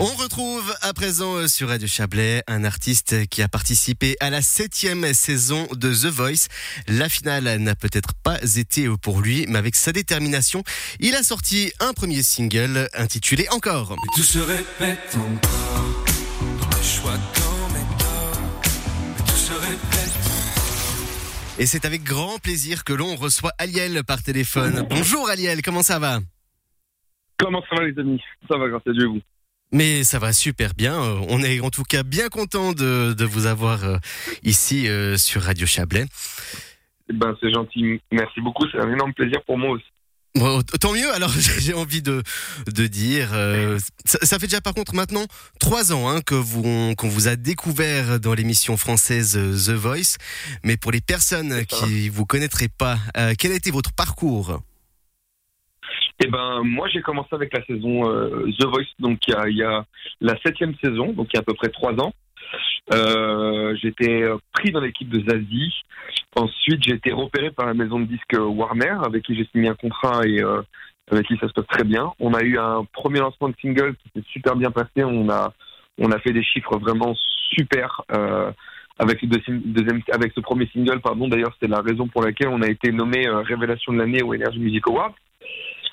On retrouve à présent euh, sur Radio Chablais un artiste qui a participé à la septième saison de The Voice. La finale n'a peut-être pas été pour lui, mais avec sa détermination, il a sorti un premier single intitulé Encore. Tout se répète encore dans les choix, dans mes torts. Tout se répète. Et c'est avec grand plaisir que l'on reçoit Aliel par téléphone. Bonjour Aliel, comment ça va? Comment ça va les amis? Ça va grâce à Dieu vous? Mais ça va super bien. Euh, On est en tout cas bien content de, de vous avoir euh, ici euh, sur Radio Chablais. Eh Ben c'est gentil, merci beaucoup, c'est un énorme plaisir pour moi aussi. Bon, tant mieux. Alors j'ai envie de, de dire, euh, ça, ça fait déjà par contre maintenant trois ans hein, que vous qu'on vous a découvert dans l'émission française The Voice. Mais pour les personnes qui vous connaîtraient pas, euh, quel a été votre parcours? Et ben moi j'ai commencé avec la saison euh, The Voice, donc il y a, y a la septième saison, donc il y a à peu près trois ans. Euh, j'étais euh, pris dans l'équipe de Zazie. Ensuite j'ai été repéré par la maison de disques Warner, avec qui j'ai signé un contrat et euh, avec qui ça se passe très bien. On a eu un premier lancement de single qui s'est super bien passé. On a on a fait des chiffres vraiment super. Avec, le deuxième, avec ce premier single, pardon, d'ailleurs, c'est la raison pour laquelle on a été nommé Révélation de l'année au Energy Music Awards.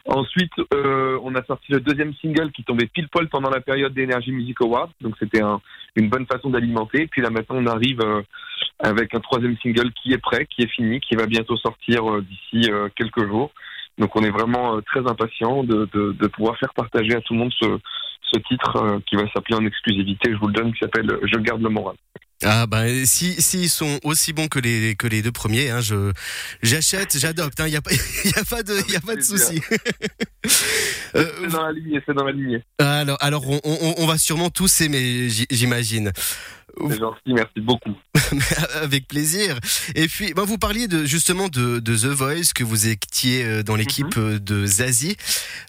Ensuite, euh, on a sorti le deuxième single qui tombait pile poil pendant la période d'Energy Music Awards, donc c'était un- une bonne façon d'alimenter. Puis là maintenant, on arrive euh, avec un troisième single qui est prêt, qui est fini, qui va bientôt sortir euh, d'ici euh, quelques jours. Donc on est vraiment euh, très impatient de, de, de pouvoir faire partager à tout le monde ce, ce titre euh, qui va s'appeler en exclusivité, je vous le donne, qui s'appelle Je garde le moral. Ah bah si s'ils sont aussi bons que les que les deux premiers, hein, je j'achète, j'adopte. Il y a pas y a pas de y a pas de souci. Euh, C'est dans la lignée, c'est dans la lignée. alors alors on, on, on va sûrement tous aimer, j'imagine. C'est gentil, merci beaucoup. Avec plaisir. Et puis, bah, vous parliez de, justement de, de The Voice, que vous étiez euh, dans l'équipe euh, de Zazie.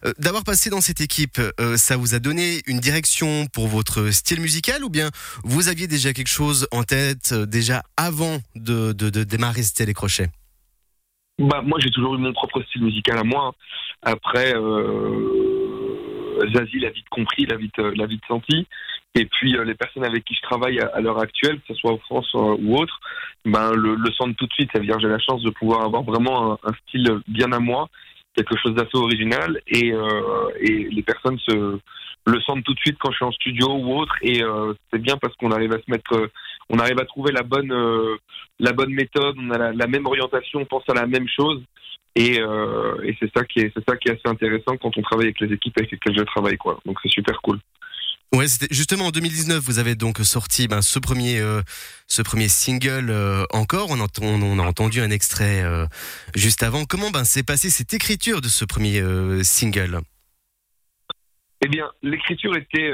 Euh, D'avoir passé dans cette équipe, euh, ça vous a donné une direction pour votre style musical ou bien vous aviez déjà quelque chose en tête euh, déjà avant de, de, de démarrer ce télécrochet? Bah, moi, j'ai toujours eu mon propre style musical à moi. Après, euh, Zazie l'a vite compris, l'a vite, euh, l'a vite senti. Et puis, euh, les personnes avec qui je travaille à, l'heure actuelle, que ce soit en France euh, ou autre, ben, le, sentent tout de suite. Ça veut dire que j'ai la chance de pouvoir avoir vraiment un, style bien à moi, quelque chose d'assez original. Et, euh, et les personnes se, le sentent tout de suite quand je suis en studio ou autre. Et c'est bien parce qu'on arrive à se mettre, on arrive à trouver la bonne, la bonne méthode, on a la, même orientation, on pense à la même chose. Et, c'est ça qui est, assez intéressant quand on travaille avec les équipes avec lesquelles je travaille. Donc c'est super cool. Ouais, justement en 2019, vous avez donc sorti ben, ce premier, euh, ce premier single euh, encore. On, a entendu un extrait euh, juste avant. Comment ben s'est passée cette écriture de ce premier single? Eh bien, l'écriture était,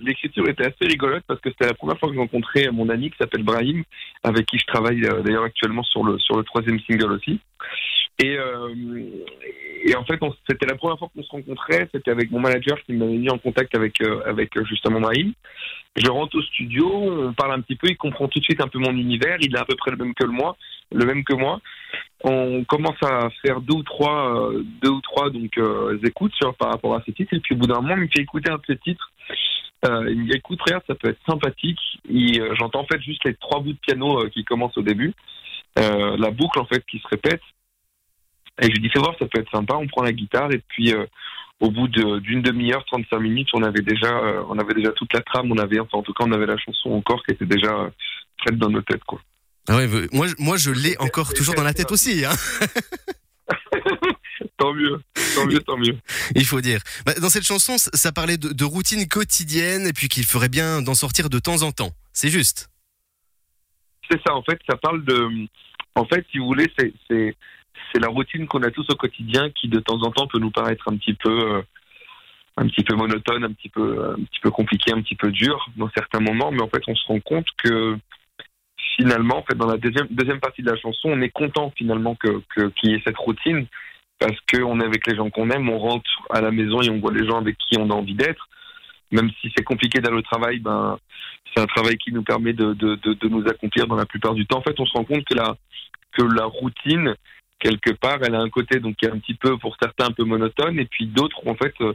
l'écriture était assez rigolote parce que c'était la première fois que je rencontrais mon ami qui s'appelle Brahim, avec qui je travaille d'ailleurs actuellement sur le sur le troisième single aussi. Et, euh, et en fait, c'était la première fois qu'on se rencontrait. C'était avec mon manager qui m'avait mis en contact avec euh, avec euh, justement Brahim. Je rentre au studio, on parle un petit peu, il comprend tout de suite un peu mon univers. Il est à peu près le même que moi, le même que moi. On commence à faire deux ou trois, deux ou trois donc écoutes sur par rapport à ces titres. Et puis au bout d'un moment, il me fait écouter un de ces titres. Il me dit écoute, regarde, ça peut être sympathique. Euh, J'entends en fait juste les trois bouts de piano qui commencent au début, la boucle en fait qui se répète. Et je lui dis fais voir, ça peut être sympa. On prend la guitare et puis euh, au bout de- d'une demi-heure, 35 minutes, on avait déjà, euh, on avait déjà toute la trame. On avait, enfin en tout cas, on avait la chanson encore qui était déjà euh, faite dans nos têtes, quoi. ah ouais, moi, je- moi je l'ai encore toujours dans la tête aussi. Hein, tant mieux, tant mieux, tant mieux. il faut dire. Bah, dans cette chanson, ça ça parlait de, de routine quotidienne et puis qu'il ferait bien d'en sortir de temps en temps. C'est juste. C'est ça, en fait, ça parle de. En fait, si vous voulez, c'est c'est la routine qu'on a tous au quotidien qui, de temps en temps, peut nous paraître un petit peu euh, un petit peu monotone, un petit peu un petit peu compliqué, un petit peu dur dans certains moments, mais en fait, on se rend compte que finalement, en fait, dans la deuxième partie de la chanson, on est content finalement que- qu'il y ait cette routine parce qu'on est avec les gens qu'on aime, on rentre à la maison et on voit les gens avec qui on a envie d'être. Même si c'est compliqué d'aller au travail, ben c'est un travail qui nous permet de, de, de, de nous accomplir dans la plupart du temps. En fait, on se rend compte que la, que la routine, quelque part, elle a un côté donc qui est un petit peu, pour certains, un peu monotone, et puis d'autres, en fait, euh,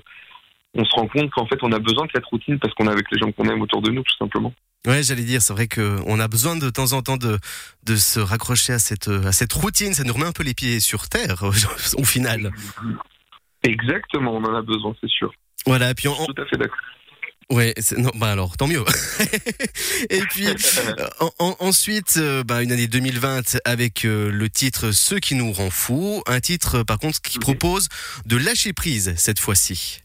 on se rend compte qu'en fait, on a besoin de cette routine parce qu'on est avec les gens qu'on aime autour de nous, tout simplement. Ouais, j'allais dire, c'est vrai qu'on a besoin de temps en temps de, de se raccrocher à cette, à cette routine. Ça nous remet un peu les pieds sur terre, au final. Exactement, on en a besoin, c'est sûr. Voilà, puis Je suis tout à fait d'accord. Ouais, non, bah alors, tant mieux. Et puis, en- en- ensuite, euh, bah, une année 2020 avec euh, le titre Ce qui nous rend fou. Un titre, euh, par contre, qui propose de lâcher prise cette fois-ci.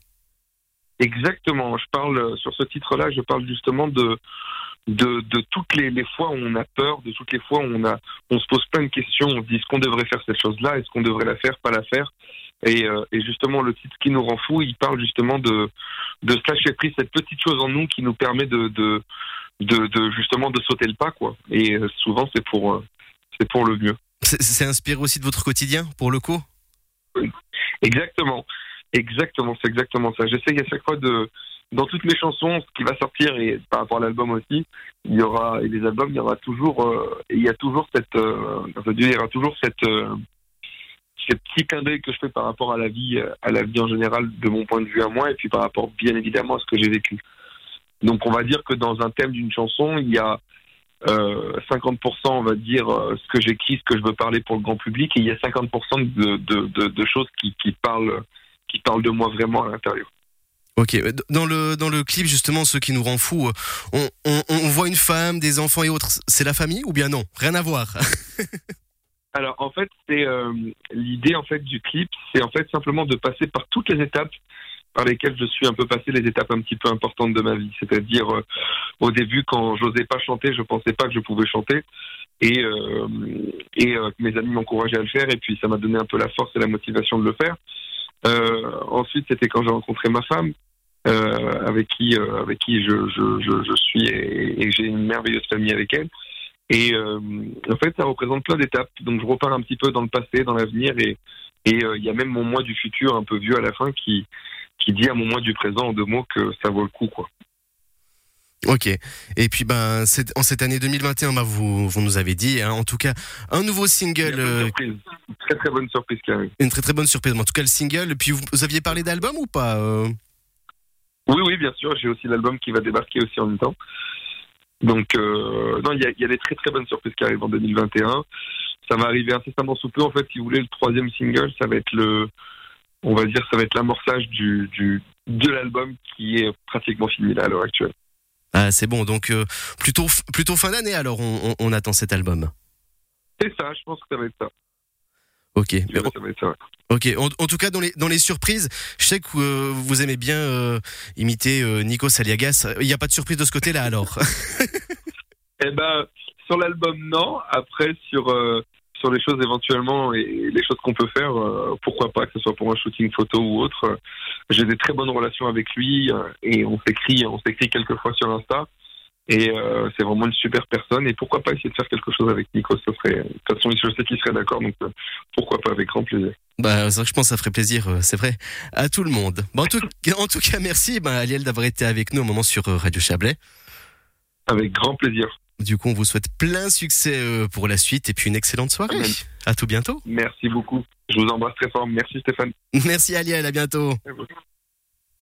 Exactement. Je parle sur ce titre-là, je parle justement de de, de toutes les, les fois où on a peur, de toutes les fois où on a on se pose plein de questions, on se dit est-ce qu'on devrait faire cette chose-là, est-ce qu'on devrait la faire, pas la faire? Et, euh, et justement le titre qui nous rend fou, il parle justement de de se lâcher prise, cette petite chose en nous qui nous permet de de de, de justement de sauter le pas quoi. Et euh, souvent c'est pour euh, c'est pour le mieux. C'est- inspiré aussi de votre quotidien, pour le coup? Exactement. Exactement, c'est exactement ça. J'essaye à chaque fois de, dans toutes mes chansons, ce qui va sortir et par rapport à l'album aussi, il y aura, et les albums, il y aura toujours, euh, il y a toujours cette, euh, il y aura toujours cette, euh, ce petit clin d'œil que je fais par rapport à la vie, euh, à la vie en général, de mon point de vue à moi, et puis par rapport, bien évidemment, à ce que j'ai vécu. Donc, on va dire que dans un thème d'une chanson, il y a euh, 50%, on va dire, euh, ce que j'écris, ce que je veux parler pour le grand public, et il y a 50% de, choses qui, parlent qui parle de moi vraiment à l'intérieur. Ok, euh, dans le, dans le clip, justement, ce qui nous rend fou, euh, on, on, on voit une femme, des enfants et autres. C'est la famille ou bien non? Rien à voir. Alors en fait, c'est euh, l'idée en fait du clip, c'est en fait simplement de passer par toutes les étapes par lesquelles je suis un peu passé, les étapes un petit peu importantes de ma vie. C'est-à-dire euh, au début, quand j'osais pas chanter, je pensais pas que je pouvais chanter, et euh, et euh, mes amis m'encourageaient à le faire, et puis ça m'a donné un peu la force et la motivation de le faire. Euh, ensuite, c'était quand j'ai rencontré ma femme, euh, avec qui avec qui je je, je, je suis et, et j'ai une merveilleuse famille avec elle. Et euh, en fait, ça représente plein d'étapes. Donc, je repars un petit peu dans le passé, dans l'avenir, et et euh, il y a même mon moi du futur, un peu vieux à la fin, qui qui dit à mon moi du présent en deux mots que ça vaut le coup, quoi. Ok. Et puis, ben, en cette année 2021, bah, vous, vous nous avez dit, hein, en tout cas, un nouveau single, euh. Une très très bonne surprise qui arrive. une très très bonne surprise. Mais En tout cas, le single. Puis, vous, vous aviez parlé d'album ou pas euh? Oui, oui, bien sûr. J'ai aussi l'album qui va débarquer aussi en même temps. Donc, euh, non, il y a, il y a des très très bonnes surprises qui arrivent en 2021. Ça va arriver incessamment sous peu. En fait, si vous voulez, le troisième single, ça va être le, on va dire, ça va être l'amorçage du, du de l'album qui est pratiquement fini là à l'heure actuelle. Ah, c'est bon. Donc, euh, plutôt, plutôt fin d'année, alors, on, on- on attend cet album. C'est ça. Je pense que ça va être ça. Ok. Ok. En, en tout cas, dans les, dans les surprises, je sais que euh, vous aimez bien euh, imiter euh, Nico Saliagas. Il n'y a pas de surprise de ce côté-là, alors? Eh ben, sur l'album, non. Après, sur, sur les choses éventuellement et les choses qu'on peut faire, euh, pourquoi pas, que ce soit pour un shooting photo ou autre. J'ai des très bonnes relations avec lui euh, et on s'écrit, on s'écrit quelques fois sur Insta. Et euh, c'est vraiment une super personne. Et pourquoi pas essayer de faire quelque chose avec Nico Ce serait, de toute façon, je sais qu'il serait d'accord. Donc, euh, pourquoi pas, avec grand plaisir. Bah, c'est vrai que je pense que ça ferait plaisir, euh, c'est vrai, à tout le monde. Bon, en, tout, en tout cas, merci, bah, Aliel, d'avoir été avec nous un moment sur Radio Chablais. Avec grand plaisir. Du coup, on vous souhaite plein succès pour la suite et puis une excellente soirée. Amen. À tout bientôt. Merci beaucoup. Je vous embrasse très fort. Merci Stéphane. Merci, Aliel, à bientôt.